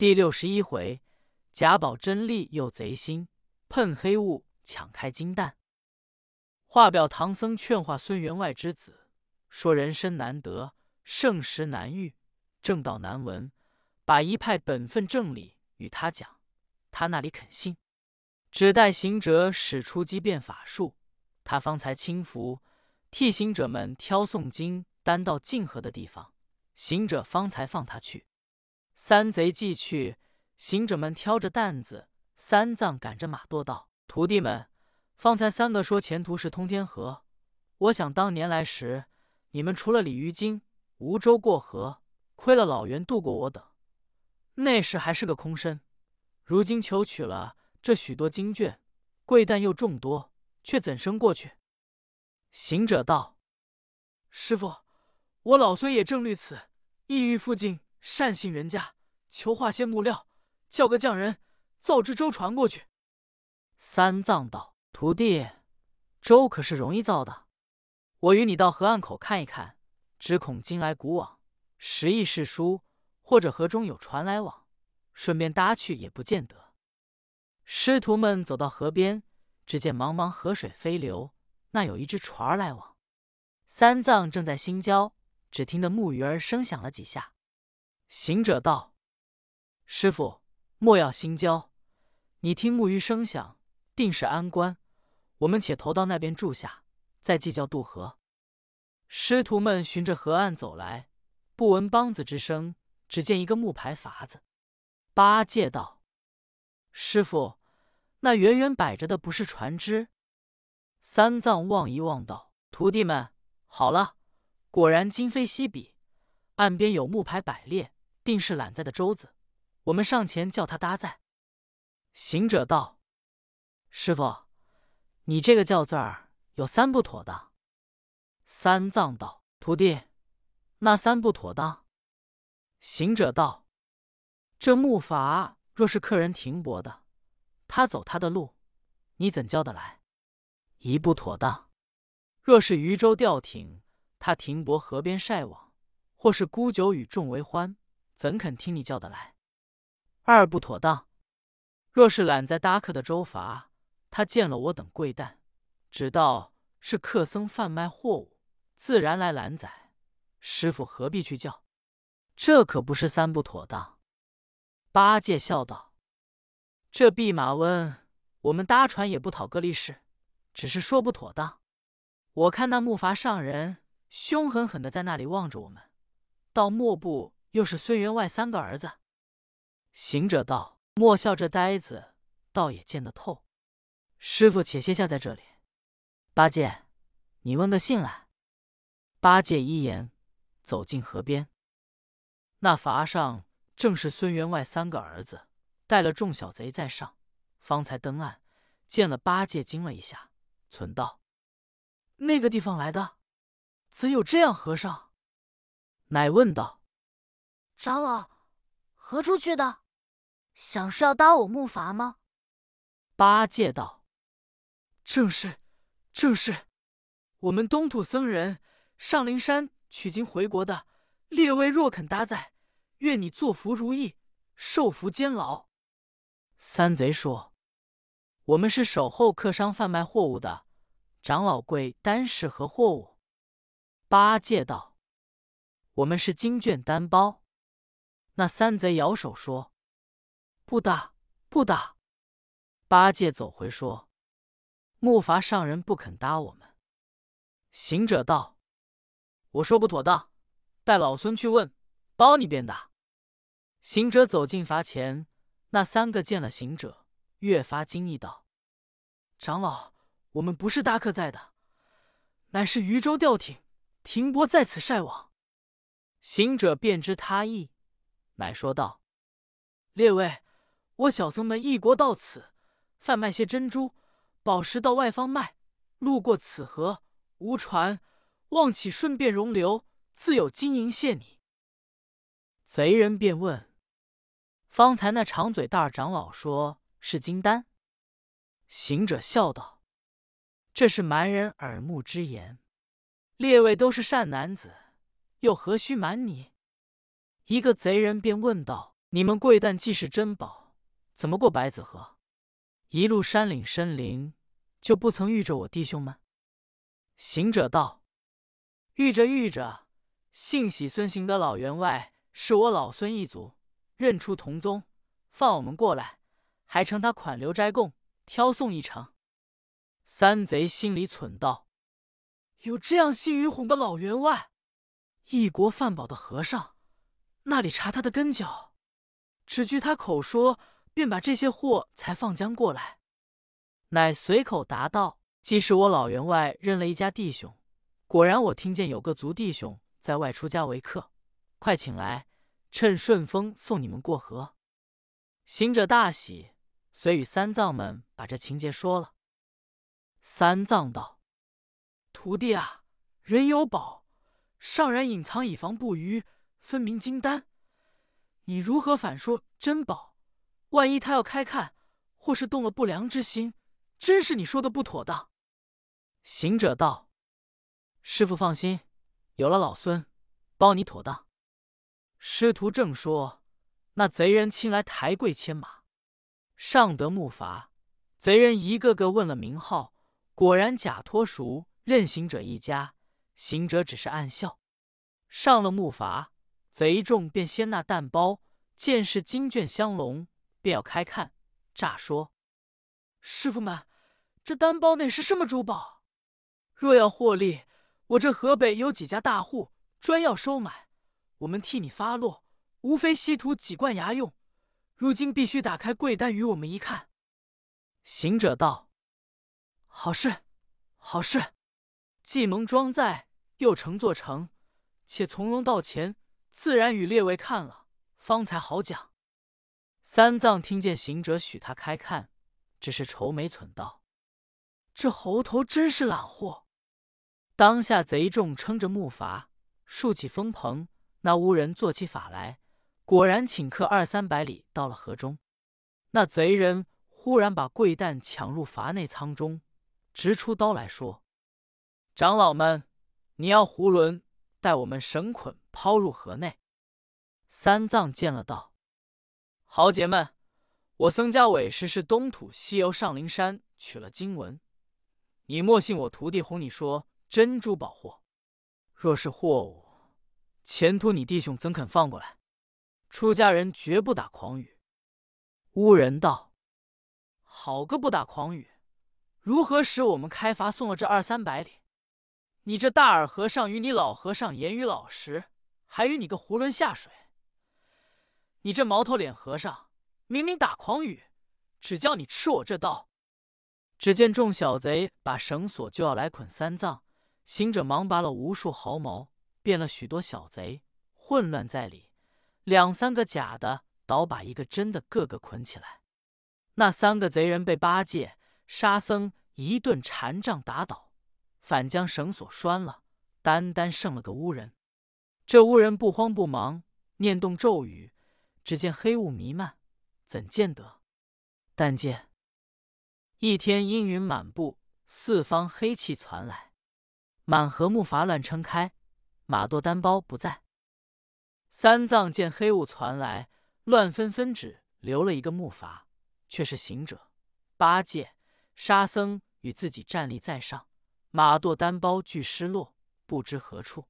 第六十一回，贾宝真力又贼心，喷黑雾抢开金蛋。话表唐僧劝化孙员外之子，说人生难得，盛时难遇，正道难闻，把一派本分正理与他讲，他那里肯信。只待行者使出机变法术，他方才轻浮，替行者们挑诵经担到泾河的地方，行者方才放他去。三贼既去，行者们挑着担子，三藏赶着马垛道：“徒弟们，方才三个说前途是通天河。我想当年来时，你们除了鲤鱼精、无舟过河，亏了老袁渡过我等，那时还是个空身。如今求取了这许多经卷，贵担又众多，却怎生过去？”行者道：“师傅，我老孙也正虑此，意欲附近。”善信人家，求化些木料，叫个匠人造只舟船过去。三藏道：“徒弟，舟可是容易造的？我与你到河岸口看一看，只恐今来古往，时易世殊，或者河中有船来往，顺便搭去也不见得。”师徒们走到河边，只见茫茫河水飞流，那有一只船来往。三藏正在心焦，只听得木鱼儿声响了几下。行者道：“师傅，莫要心焦，你听木鱼声响，定是安关。我们且投到那边住下，再计较渡河。”师徒们循着河岸走来，不闻梆子之声，只见一个木牌筏子。八戒道：“师傅，那远远摆着的不是船只？”三藏望一望道：“徒弟们，好了，果然今非昔比，岸边有木牌摆列。”定是揽载的舟子，我们上前叫他搭载。行者道：“师傅，你这个叫字儿有三不妥当。”三藏道：“徒弟，那三不妥当？”行者道：“这木筏若是客人停泊的，他走他的路，你怎叫得来？一不妥当。若是渔舟钓艇，他停泊河边晒网，或是沽酒与众为欢。”怎肯听你叫得来？二不妥当。若是揽在搭客的舟筏，他见了我等贵担，只道是客僧贩卖货物，自然来揽载。师傅何必去叫？这可不是三不妥当。八戒笑道：“这弼马温，我们搭船也不讨个利是，只是说不妥当。我看那木筏上人凶狠狠的在那里望着我们，到末部。”又是孙员外三个儿子。行者道：“莫笑这呆子，倒也见得透。师傅且歇下在这里。八戒，你问个信来。”八戒一言，走进河边。那筏上正是孙员外三个儿子，带了众小贼在上。方才登岸，见了八戒，惊了一下，存道：“那个地方来的，怎有这样和尚？”乃问道。长老，何处去的？想是要搭我木筏吗？八戒道：“正是，正是。我们东土僧人上灵山取经回国的，列位若肯搭载，愿你作福如意，受福监牢。”三贼说：“我们是守候客商贩卖货物的，长老贵单是何货物？”八戒道：“我们是经卷单包。”那三贼摇手说：“不打，不打。”八戒走回说：“木筏上人不肯搭我们。”行者道：“我说不妥当，待老孙去问，包你便打。”行者走进筏前，那三个见了行者，越发惊异道：“长老，我们不是搭客在的，乃是渔舟钓艇停泊在此晒网。”行者便知他意。乃说道：“列位，我小僧们异国到此，贩卖些珍珠、宝石到外方卖，路过此河，无船，望起顺便容留，自有金银谢你。”贼人便问：“方才那长嘴大长老说是金丹？”行者笑道：“这是蛮人耳目之言。列位都是善男子，又何须瞒你？”一个贼人便问道：“你们贵旦既是珍宝，怎么过白子河？一路山岭深林，就不曾遇着我弟兄们？”行者道：“遇着遇着，幸喜孙行的老员外是我老孙一族，认出同宗，放我们过来，还称他款留斋供，挑送一程。”三贼心里忖道：“有这样信于哄的老员外，一国饭饱的和尚，那里查他的根脚？只据他口说，便把这些货才放将过来。”乃随口答道：“既是我老员外认了一家弟兄，果然我听见有个族弟兄在外出家为客，快请来，趁顺风送你们过河。”行者大喜，遂与三藏们把这情节说了。三藏道：“徒弟啊，人有宝，尚然隐藏以防不虞，分明金丹。你如何反说珍宝？万一他要开看，或是动了不良之心，真是你说的不妥当。”行者道：“师傅放心，有了老孙，包你妥当。”师徒正说，那贼人亲来抬贵牵马，上得木筏，贼人一个个问了名号。果然假托熟认行者一家，行者只是暗笑。上了木筏，贼众便掀那担包，见是金卷香笼，便要开看。诈说：“师傅们，这担包内是什么珠宝？若要获利，我这河北有几家大户专要收买，我们替你发落，无非稀土几罐牙用。如今必须打开柜单与我们一看。”行者道。好事，好事！既蒙装载，又乘坐城，且从容到前，自然与列位看了，方才好讲。三藏听见行者许他开看，只是愁眉忖道：“这猴头真是懒货。”当下贼众撑着木筏，竖起风棚，那巫人做起法来，果然请客二三百里到了河中。那贼人忽然把贵蛋抢入筏内舱中。直出刀来说：“长老们，你要囫囵，待我们绳捆抛入河内。”三藏见了道：“豪杰们，我僧家委实是东土西游上灵山取了经文，你莫信我徒弟哄你说珍珠宝货。若是货物，前途你弟兄怎肯放过来？出家人绝不打诳语。”乌人道：“好个不打诳语！”如何使我们开罚送了这二三百里？你这大耳和尚与你老和尚言语老实，还与你个囫囵下水。你这毛头脸和尚，明明打诳语，只叫你吃我这刀。只见众小贼把绳索就要来捆三藏，行者忙拔了无数毫毛，变了许多小贼，混乱在里。两三个假的倒把一个真的个个捆起来。那三个贼人被八戒。沙僧一顿禅杖打倒，反将绳索拴了，单单剩了个乌人。这乌人不慌不忙，念动咒语，只见黑雾弥漫，怎见得？但见一天阴云满布，四方黑气传来，满河木筏乱撑开，马舵单包不在。三藏见黑雾传来，乱纷纷指留了一个木筏，却是行者、八戒。沙僧与自己站立在上，马舵单包俱失落，不知何处。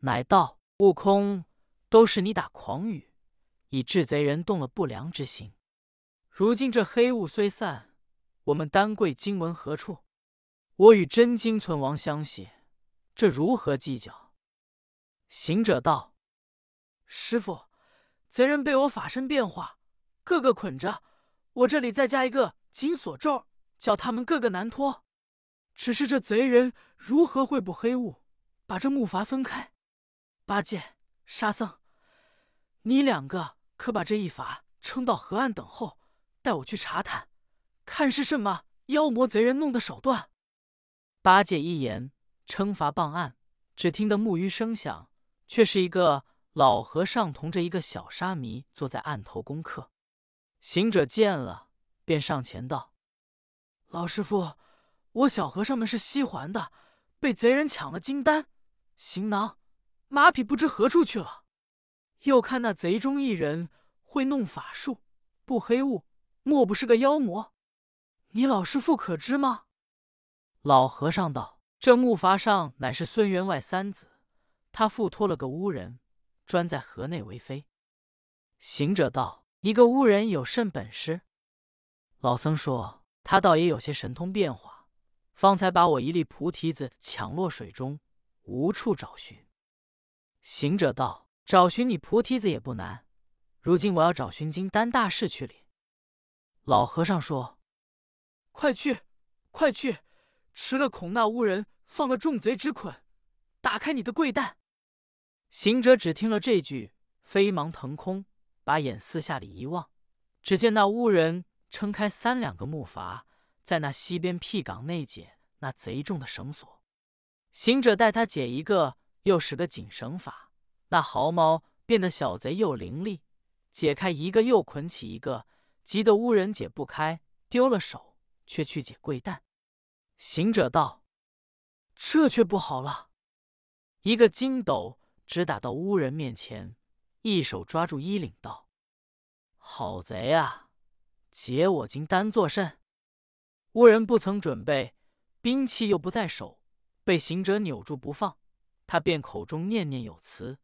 乃道：“悟空，都是你打诳语，以致贼人动了不良之心。如今这黑雾虽散，我们丹桂经文何处？我与真经存亡相系，这如何计较？”行者道：“师傅，贼人被我法身变化，个个捆着，我这里再加一个紧锁咒。”叫他们个个难脱，只是这贼人如何会不黑雾，把这木筏分开？八戒、沙僧，你两个可把这一法撑到河岸等候，带我去查探，看是什么妖魔贼人弄的手段。八戒一言，撑筏傍岸，只听得木鱼声响，却是一个老和尚同着一个小沙弥坐在岸头功课。行者见了，便上前道。老师傅，我小和尚们是西环的，被贼人抢了金丹、行囊、马匹，不知何处去了。又看那贼中一人会弄法术，不黑雾，莫不是个妖魔？你老师傅可知吗？”老和尚道：“这木筏上乃是孙员外三子，他附托了个巫人，专在河内为妃。”行者道：“一个巫人有甚本事？”老僧说：“他倒也有些神通变化，方才把我一粒菩提子抢落水中，无处找寻。”行者道：“找寻你菩提子也不难，如今我要找寻金丹大士去哩。”老和尚说：“快去，快去！”吃了，恐那巫人放了重贼之捆，打开你的贵担。行者只听了这句，飞忙腾空，把眼四下里一望，只见那巫人撑开三两个木筏，在那西边僻港内解那贼重的绳索。行者带他解一个，又使个紧绳法，那毫毛变得小贼又伶俐，解开一个又捆起一个，急得巫人解不开，丢了手，却去解贵担。行者道：“这却不好了。”一个筋斗直打到乌人面前，一手抓住衣领道：“好贼啊！解我金丹作甚？”乌人不曾准备兵器，又不在手，被行者扭住不放。他便口中念念有词，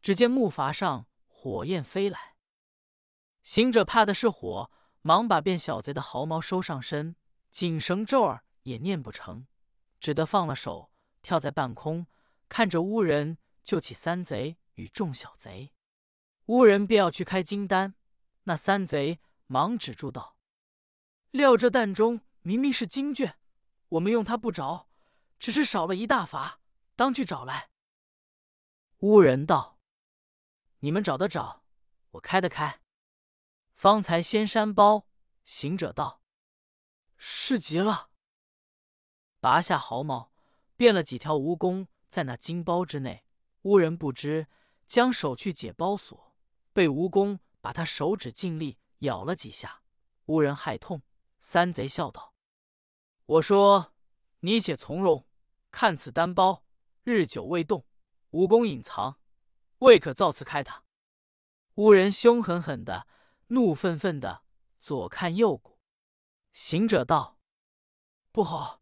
只见木筏上火焰飞来。行者怕的是火，忙把变小贼的毫毛收上身，紧绳咒儿。也念不成，只得放了手，跳在半空，看着乌人救起三贼与众小贼。乌人便要去开金丹，那三贼忙止住道：“料这蛋中明明是金卷，我们用它不着，只是少了一大法，当去找来。”乌人道：“你们找的找，我开的开。方才仙山包。”行者道：“是极了。”拔下毫毛，变了几条蜈蚣在那金包之内。乌人不知，将手去解包锁，被蜈蚣把他手指尽力咬了几下。乌人害痛，三贼笑道：“我说你且从容，看此单包，日久未动，蜈蚣隐藏，未可造次开它。”乌人凶狠狠的，怒愤愤的，左看右顾。行者道：“不好！”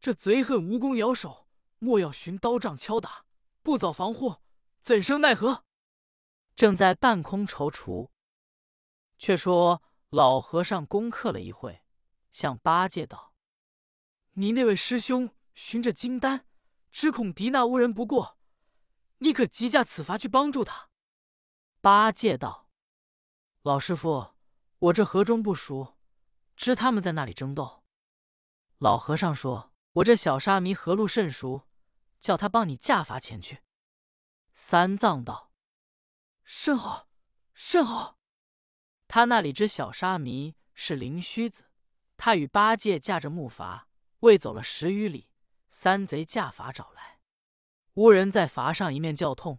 这贼恨蜈蚣咬手，莫要寻刀杖敲打，不早防护，怎生奈何？正在半空踌躇。却说老和尚攻克了一会，向八戒道：“你那位师兄寻着金丹，只恐狄那无人不过，你可急驾此筏去帮助他。”八戒道：“老师傅，我这河中不熟，知他们在那里争斗。”老和尚说。我这小沙弥河路甚熟，叫他帮你驾筏前去。三藏道：“甚好，甚好。”他那里只小沙弥是灵虚子，他与八戒驾着木筏，未走了十余里，三贼驾筏找来。乌人在筏上一面叫痛，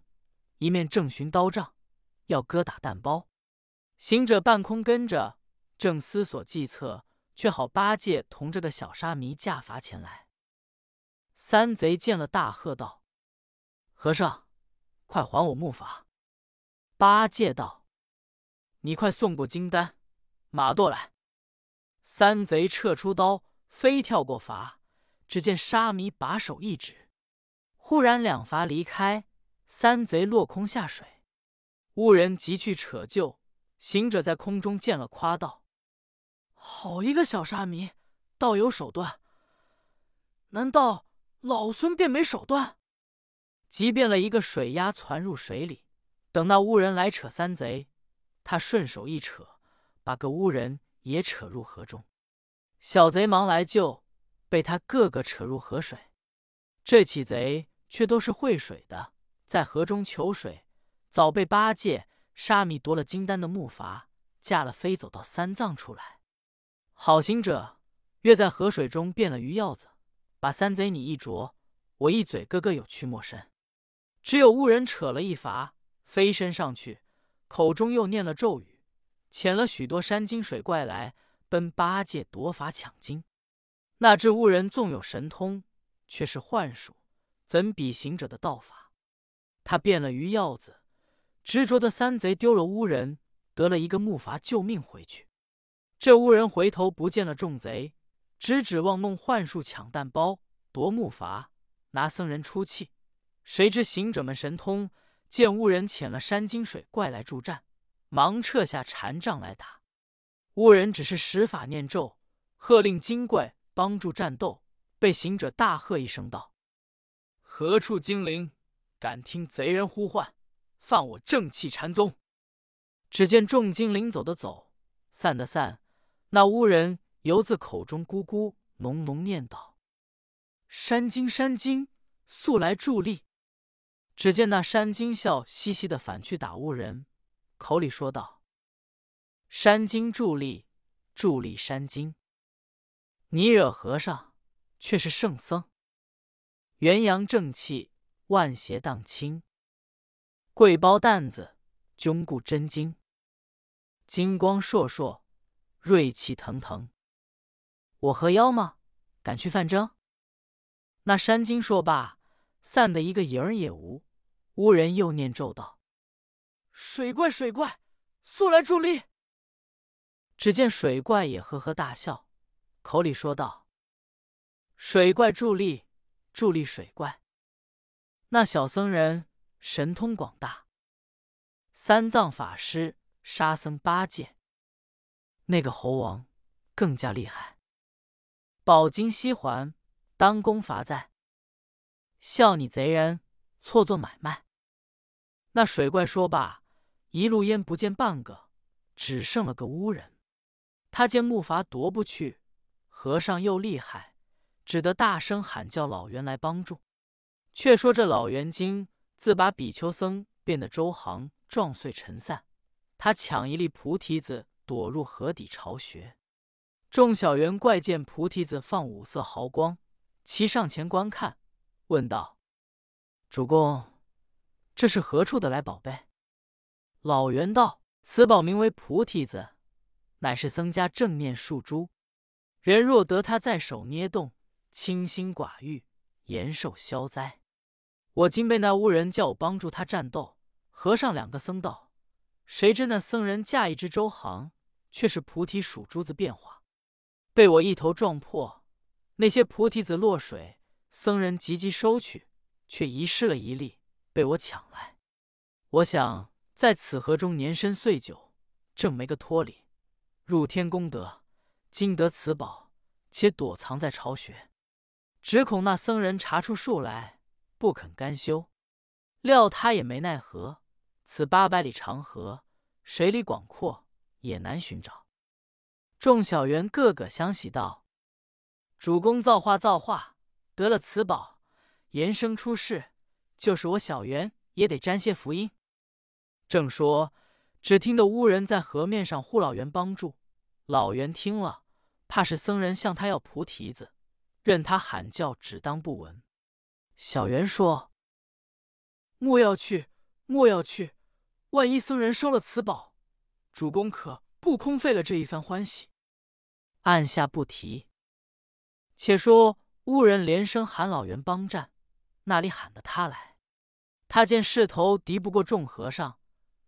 一面正寻刀杖，要割打蛋包。行者半空跟着，正思索计策，却好八戒同这个小沙弥驾筏前来。三贼见了，大喝道：“和尚，快还我木筏！”八戒道：“你快送过金丹，马舵来。”三贼撤出刀，飞跳过筏。只见沙弥把手一指，忽然两筏离开，三贼落空下水。乌人急去扯救，行者在空中见了，夸道：“好一个小沙弥，倒有手段！难道？”老孙便没手段，即变了一个水鸭窜入水里。等那乌人来扯三贼，他顺手一扯，把个乌人也扯入河中。小贼忙来救，被他个个扯入河水。这起贼却都是会水的，在河中求水，早被八戒、沙弥夺了金丹的木筏，驾了飞走到三藏处来。好行者跃在河水中，变了鱼鹞子。把三贼你一啄，我一嘴，个个有屈莫伸。只有乌人扯了一筏，飞身上去，口中又念了咒语，遣了许多山精水怪来奔八戒夺筏抢金。那只乌人纵有神通，却是幻术，怎比行者的道法？他变了鱼鹞子，执着的三贼丢了乌人，得了一个木筏救命回去。这巫人回头不见了众贼，只指望弄幻术抢蛋包夺木筏，拿僧人出气。谁知行者们神通，见巫人遣了山精水怪来助战，忙撤下禅杖来打。巫人只是使法念咒，喝令精怪帮助战斗。被行者大喝一声道：“何处精灵，敢听贼人呼唤，犯我正气禅宗！”只见众精灵走的走，散的散。那巫人犹自口中咕咕哝哝念道：“山精山精，速来助力！”只见那山精笑嘻嘻的反去打巫人，口里说道：“山精助力，助力山精！你惹和尚，却是圣僧。元阳正气，万邪荡清。贵包担子，炯固真经。金光烁烁，锐气腾腾。我和妖吗？敢去范征？”那山精说罢。散的一个影儿也无。巫人又念咒道：“水怪，水怪，速来助力！”只见水怪也呵呵大笑，口里说道：“水怪助力，助力水怪。”那小僧人神通广大，三藏法师、沙僧八戒，那个猴王更加厉害。宝金西环，当功罚在。笑你贼人，错做买卖。那水怪说罢，一路烟不见半个，只剩了个乌人。他见木筏夺不去，和尚又厉害，只得大声喊叫老袁来帮助。却说这老袁精自把比丘僧变得周行撞碎尘散，他抢一粒菩提子躲入河底巢穴。众小猿怪见菩提子放五色毫光，齐上前观看。问道：“主公，这是何处的来宝贝？”老袁道：“此宝名为菩提子，乃是僧家正念树珠。人若得它在手捏动，清心寡欲，延寿消灾。我今被那巫人叫我帮助他战斗。和尚两个僧道，谁知那僧人架一只周行，却是菩提属珠子变化，被我一头撞破，那些菩提子落水。”僧人急急收去，却遗失了一粒，被我抢来。我想在此河中年深岁久，正没个脱离，入天功德。今得此宝，且躲藏在巢穴，只恐那僧人查出数来，不肯甘休。料他也没奈何。此八百里长河，水里广阔，也难寻找。众小猿个个相喜道：“主公造化，造化！”得了此宝，延生出世，就是我小袁也得沾些福音。正说，只听得巫人在河面上呼老袁帮助。老袁听了，怕是僧人向他要菩提子，任他喊叫，只当不闻。小袁说：“莫要去，莫要去！万一僧人收了此宝，主公可不空费了这一番欢喜。”按下不提。且说。巫人连声喊老袁帮战，那里喊得他来？他见势头敌不过众和尚，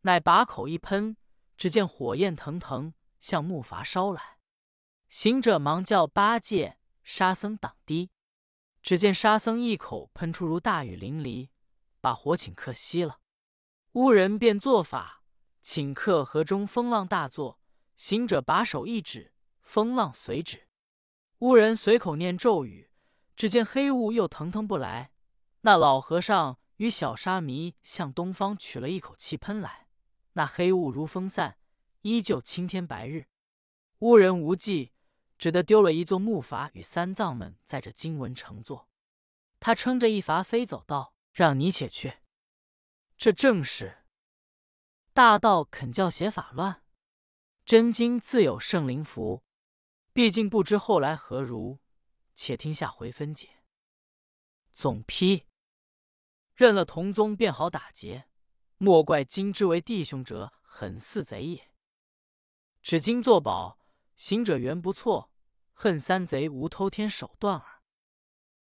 乃把口一喷，只见火焰腾腾向木筏烧来。行者忙叫八戒、沙僧挡堤，只见沙僧一口喷出如大雨淋漓，把火顷刻熄了。巫人便做法，顷刻河中风浪大作。行者把手一指，风浪随止。巫人随口念咒语。只见黑雾又腾腾不来，那老和尚与小沙弥向东方取了一口气喷来，那黑雾如风散，依旧青天白日。巫人无计，只得丢了一座木筏与三藏们载着经文乘坐。他撑着一筏飞走道：“让你且去。”这正是大道肯教邪法乱，真经自有圣灵符。毕竟不知后来何如。且听下回分解。总批：认了同宗便好打劫，莫怪今之为弟兄者狠似贼也。只今作宝，行者缘不错，恨三贼无偷天手段耳。